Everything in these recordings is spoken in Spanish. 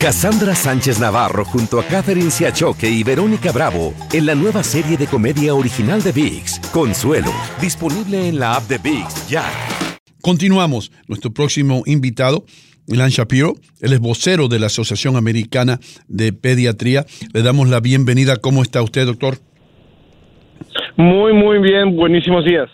Cassandra Sánchez Navarro junto a Catherine Siachoque y Verónica Bravo en la nueva serie de comedia original de VIX, Consuelo, disponible en la app de VIX ya. Continuamos. Nuestro próximo invitado, Ilan Shapiro, él es vocero de la Asociación Americana de Pediatría. Le damos la bienvenida. ¿Cómo está usted, doctor? Muy, muy bien. Buenísimos días.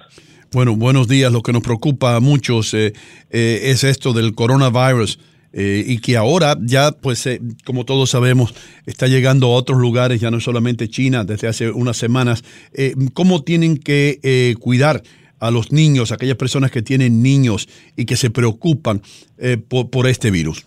Bueno, buenos días. Lo que nos preocupa a muchos eh, eh, es esto del coronavirus. Eh, y que ahora ya, pues, eh, como todos sabemos, está llegando a otros lugares, ya no solamente China, desde hace unas semanas. Eh, ¿Cómo tienen que eh, cuidar a los niños, aquellas personas que tienen niños y que se preocupan eh, por, por este virus?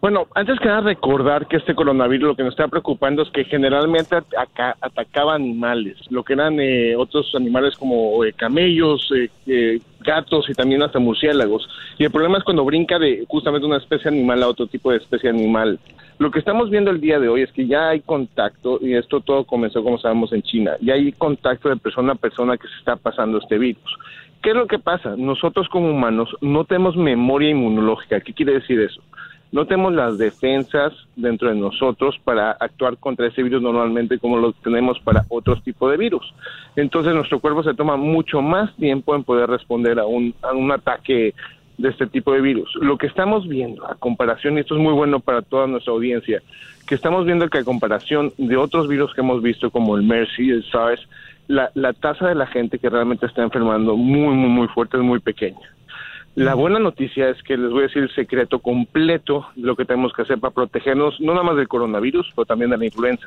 Bueno, antes que nada recordar que este coronavirus lo que nos está preocupando es que generalmente ataca- atacaba animales, lo que eran eh, otros animales como eh, camellos, eh, eh, gatos y también hasta murciélagos. Y el problema es cuando brinca de justamente una especie animal a otro tipo de especie animal. Lo que estamos viendo el día de hoy es que ya hay contacto, y esto todo comenzó como sabemos en China, ya hay contacto de persona a persona que se está pasando este virus. ¿Qué es lo que pasa? Nosotros como humanos no tenemos memoria inmunológica. ¿Qué quiere decir eso? No tenemos las defensas dentro de nosotros para actuar contra ese virus normalmente como lo tenemos para otros tipos de virus. Entonces nuestro cuerpo se toma mucho más tiempo en poder responder a un, a un ataque de este tipo de virus. Lo que estamos viendo a comparación, y esto es muy bueno para toda nuestra audiencia, que estamos viendo que a comparación de otros virus que hemos visto como el MERS y el SARS, la, la tasa de la gente que realmente está enfermando muy, muy, muy fuerte es muy pequeña. La buena noticia es que les voy a decir el secreto completo de lo que tenemos que hacer para protegernos, no nada más del coronavirus, pero también de la influenza.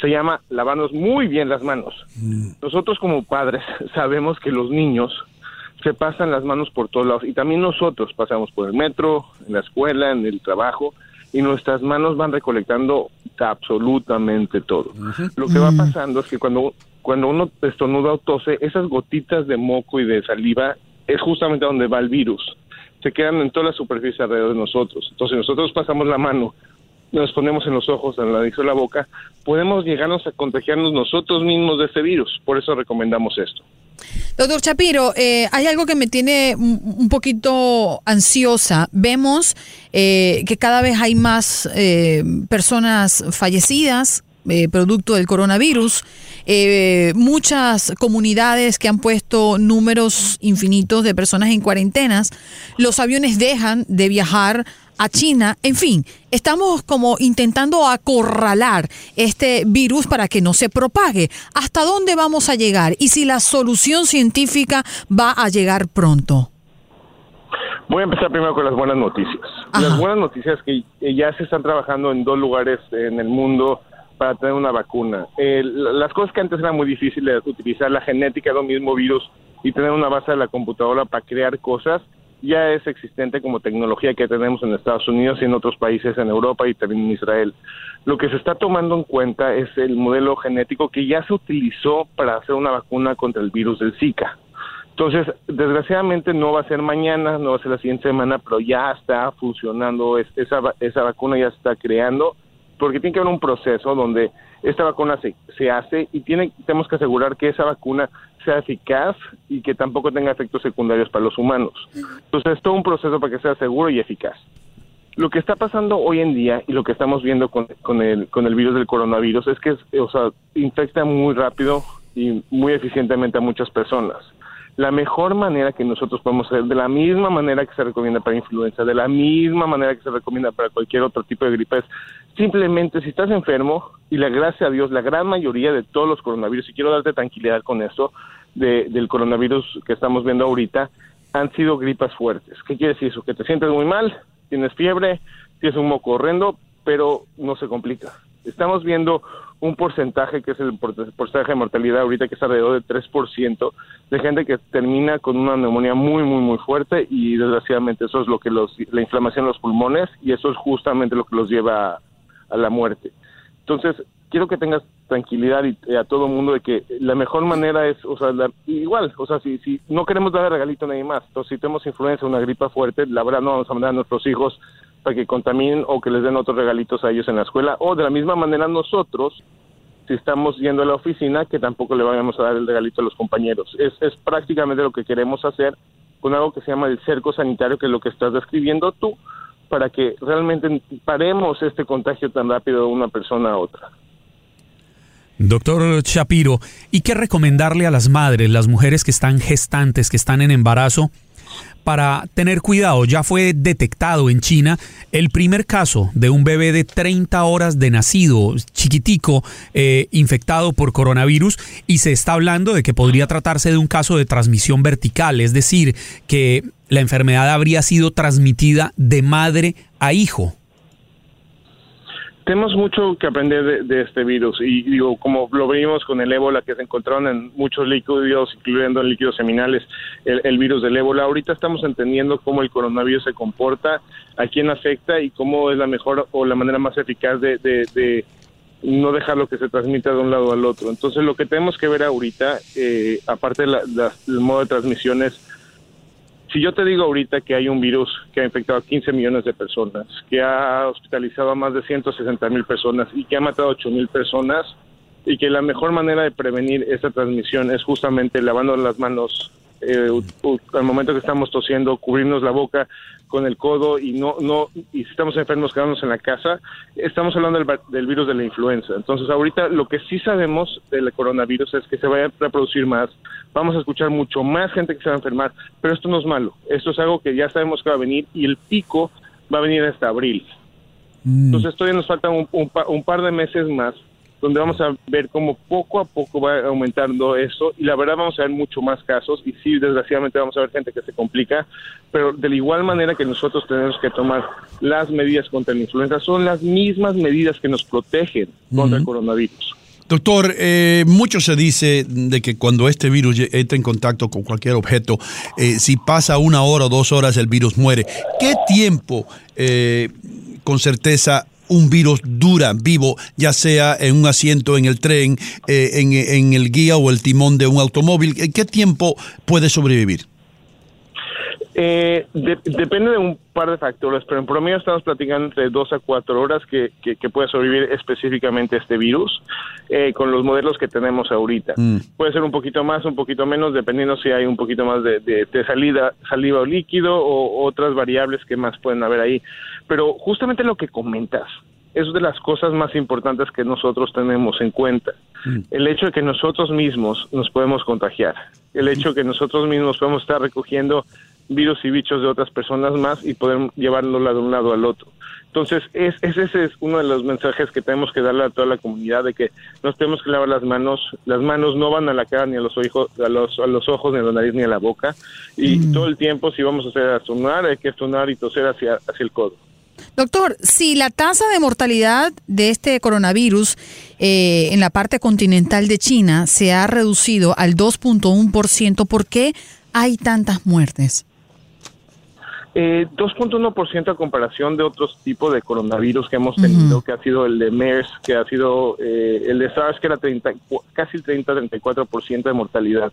Se llama lavarnos muy bien las manos. Nosotros como padres sabemos que los niños se pasan las manos por todos lados y también nosotros pasamos por el metro, en la escuela, en el trabajo y nuestras manos van recolectando absolutamente todo. Lo que va pasando es que cuando, cuando uno estornuda o tose, esas gotitas de moco y de saliva es justamente donde va el virus. Se quedan en toda la superficie alrededor de nosotros. Entonces, nosotros pasamos la mano, nos ponemos en los ojos, en la nariz o la boca, podemos llegarnos a contagiarnos nosotros mismos de ese virus. Por eso recomendamos esto. Doctor Chapiro, eh, hay algo que me tiene un poquito ansiosa. Vemos eh, que cada vez hay más eh, personas fallecidas eh, producto del coronavirus, eh, muchas comunidades que han puesto números infinitos de personas en cuarentenas, los aviones dejan de viajar a China, en fin, estamos como intentando acorralar este virus para que no se propague. ¿Hasta dónde vamos a llegar? Y si la solución científica va a llegar pronto. Voy a empezar primero con las buenas noticias. Las buenas noticias que ya se están trabajando en dos lugares en el mundo para tener una vacuna. Eh, la- las cosas que antes eran muy difíciles, utilizar la genética de un mismo virus y tener una base de la computadora para crear cosas, ya es existente como tecnología que tenemos en Estados Unidos y en otros países en Europa y también en Israel. Lo que se está tomando en cuenta es el modelo genético que ya se utilizó para hacer una vacuna contra el virus del Zika. Entonces, desgraciadamente no va a ser mañana, no va a ser la siguiente semana, pero ya está funcionando, es- esa, esa vacuna ya se está creando, porque tiene que haber un proceso donde esta vacuna se, se hace y tiene, tenemos que asegurar que esa vacuna sea eficaz y que tampoco tenga efectos secundarios para los humanos. Entonces, es todo un proceso para que sea seguro y eficaz. Lo que está pasando hoy en día y lo que estamos viendo con, con, el, con el virus del coronavirus es que o sea, infecta muy rápido y muy eficientemente a muchas personas. La mejor manera que nosotros podemos hacer, de la misma manera que se recomienda para influenza, de la misma manera que se recomienda para cualquier otro tipo de gripe, es simplemente si estás enfermo, y la gracia a Dios, la gran mayoría de todos los coronavirus, y quiero darte tranquilidad con esto, de, del coronavirus que estamos viendo ahorita, han sido gripas fuertes. ¿Qué quiere decir eso? Que te sientes muy mal, tienes fiebre, tienes un moco horrendo, pero no se complica. Estamos viendo un porcentaje que es el porcentaje de mortalidad ahorita que es alrededor del 3% de gente que termina con una neumonía muy muy muy fuerte y desgraciadamente eso es lo que los la inflamación en los pulmones y eso es justamente lo que los lleva a, la muerte. Entonces, quiero que tengas tranquilidad y, a todo el mundo de que la mejor manera es, o sea, igual, o sea, si, si no queremos dar regalito a nadie más, entonces si tenemos influencia, una gripa fuerte, la verdad no vamos a mandar a nuestros hijos para que contaminen o que les den otros regalitos a ellos en la escuela, o de la misma manera nosotros, si estamos yendo a la oficina, que tampoco le vayamos a dar el regalito a los compañeros. Es, es prácticamente lo que queremos hacer con algo que se llama el cerco sanitario, que es lo que estás describiendo tú, para que realmente paremos este contagio tan rápido de una persona a otra. Doctor Shapiro, ¿y qué recomendarle a las madres, las mujeres que están gestantes, que están en embarazo, para tener cuidado? Ya fue detectado en China el primer caso de un bebé de 30 horas de nacido, chiquitico, eh, infectado por coronavirus, y se está hablando de que podría tratarse de un caso de transmisión vertical, es decir, que la enfermedad habría sido transmitida de madre a hijo tenemos mucho que aprender de, este virus y digo, como lo vimos con el ébola que se encontraron en muchos líquidos, incluyendo en líquidos seminales, el, virus del ébola, ahorita estamos entendiendo cómo el coronavirus se comporta, a quién afecta y cómo es la mejor o la manera más eficaz de, de, no dejarlo que se transmita de un lado al otro. Entonces, lo que tenemos que ver ahorita, eh, aparte del modo de transmisión, es si yo te digo ahorita que hay un virus que ha infectado a 15 millones de personas, que ha hospitalizado a más de 160 mil personas y que ha matado a 8 mil personas, y que la mejor manera de prevenir esta transmisión es justamente lavando las manos eh, al momento que estamos tosiendo, cubrirnos la boca con el codo y no, no, y si estamos enfermos quedarnos en la casa, estamos hablando del, del, virus de la influenza. Entonces ahorita lo que sí sabemos del coronavirus es que se va a reproducir más, vamos a escuchar mucho más gente que se va a enfermar, pero esto no es malo, esto es algo que ya sabemos que va a venir y el pico va a venir hasta abril. Mm. Entonces todavía nos faltan un, un par de meses más donde vamos a ver cómo poco a poco va aumentando eso y la verdad vamos a ver mucho más casos y sí, desgraciadamente vamos a ver gente que se complica, pero de la igual manera que nosotros tenemos que tomar las medidas contra la influenza, son las mismas medidas que nos protegen contra el coronavirus. Doctor, eh, mucho se dice de que cuando este virus entra en contacto con cualquier objeto, eh, si pasa una hora o dos horas el virus muere. ¿Qué tiempo, eh, con certeza, un virus dura, vivo, ya sea en un asiento en el tren, eh, en, el guía o el timón de un automóvil? ¿Qué tiempo puede sobrevivir? Eh, depende de un par de factores, pero en promedio estamos platicando entre dos a cuatro horas que, que, puede sobrevivir específicamente este virus eh, con los modelos que tenemos ahorita. Mm. Puede ser un poquito más, un poquito menos, dependiendo si hay un poquito más de, de, salida, saliva o líquido o otras variables que más pueden haber ahí. Pero justamente lo que comentas, es de las cosas más importantes que nosotros tenemos en cuenta. Mm. El hecho de que nosotros mismos nos podemos contagiar, el hecho de que nosotros mismos podemos estar recogiendo virus y bichos de otras personas más y poder llevarlo de un lado al otro. Entonces, es, ese es uno de los mensajes que tenemos que darle a toda la comunidad de que nos tenemos que lavar las manos. Las manos no van a la cara ni a los, ojos, a los, a los ojos, ni a la nariz, ni a la boca. Y mm. todo el tiempo, si vamos a hacer a sonar, hay que sonar y toser hacia, hacia el codo. Doctor, si la tasa de mortalidad de este coronavirus eh, en la parte continental de China se ha reducido al 2.1%, ¿por qué hay tantas muertes? Eh, 2.1% a comparación de otros tipos de coronavirus que hemos tenido, que ha sido el de MERS, que ha sido eh, el de SARS, que era 30, casi 30-34% de mortalidad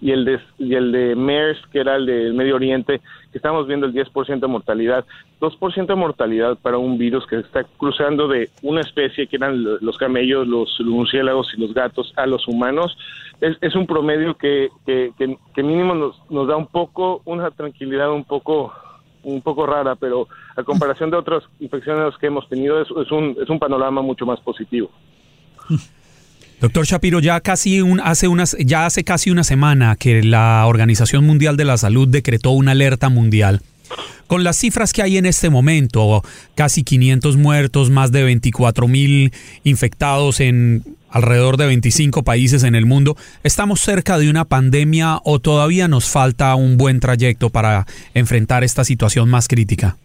y el de, y el de MERS, que era el del Medio Oriente, que estamos viendo el 10% de mortalidad. 2% de mortalidad para un virus que está cruzando de una especie que eran los camellos, los murciélagos y los gatos a los humanos. Es, es un promedio que, que, que, mínimo nos, nos da un poco, una tranquilidad un poco un poco rara, pero a comparación de otras infecciones que hemos tenido es, un, es un panorama mucho más positivo. Doctor Shapiro, ya casi un, hace unas, ya hace casi una semana que la Organización Mundial de la Salud decretó una alerta mundial. Con las cifras que hay en este momento, casi 500 muertos, más de 24 mil infectados en alrededor de 25 países en el mundo, ¿estamos cerca de una pandemia o todavía nos falta un buen trayecto para enfrentar esta situación más crítica?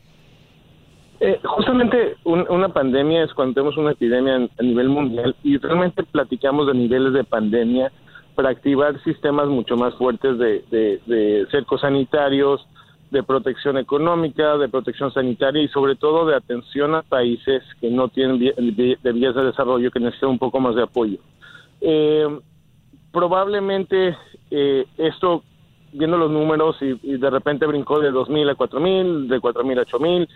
Eh, justamente una pandemia es cuando tenemos una epidemia a nivel mundial y realmente platicamos de niveles de pandemia para activar sistemas mucho más fuertes de, de cercos sanitarios, de protección económica, de protección sanitaria y sobre todo de atención a países que no tienen de vías de desarrollo que necesitan un poco más de apoyo. Eh, probablemente eh, esto, viendo los números y, de repente brincó de 2.000 a 4.000, de 4.000 a 8.000,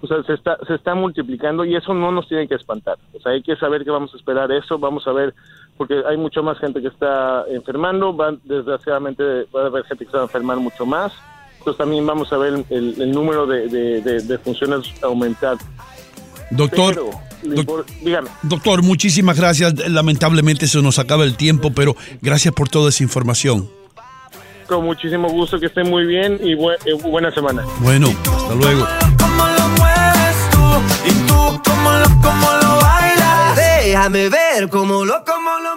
o sea, se está, se está multiplicando y eso no nos tiene que espantar. O sea, hay que saber que vamos a esperar eso, vamos a ver, porque hay mucha más gente que está enfermando, van, desgraciadamente va a haber gente que se va a enfermar mucho más también vamos a ver el, número de, funciones aumentar. Doctor, dígame. doctor, muchísimas gracias. Lamentablemente se nos acaba el tiempo, pero gracias por toda esa información. Con muchísimo gusto, que estén muy bien y eh, buena semana. Bueno, hasta luego. Déjame ver cómo lo, cómo lo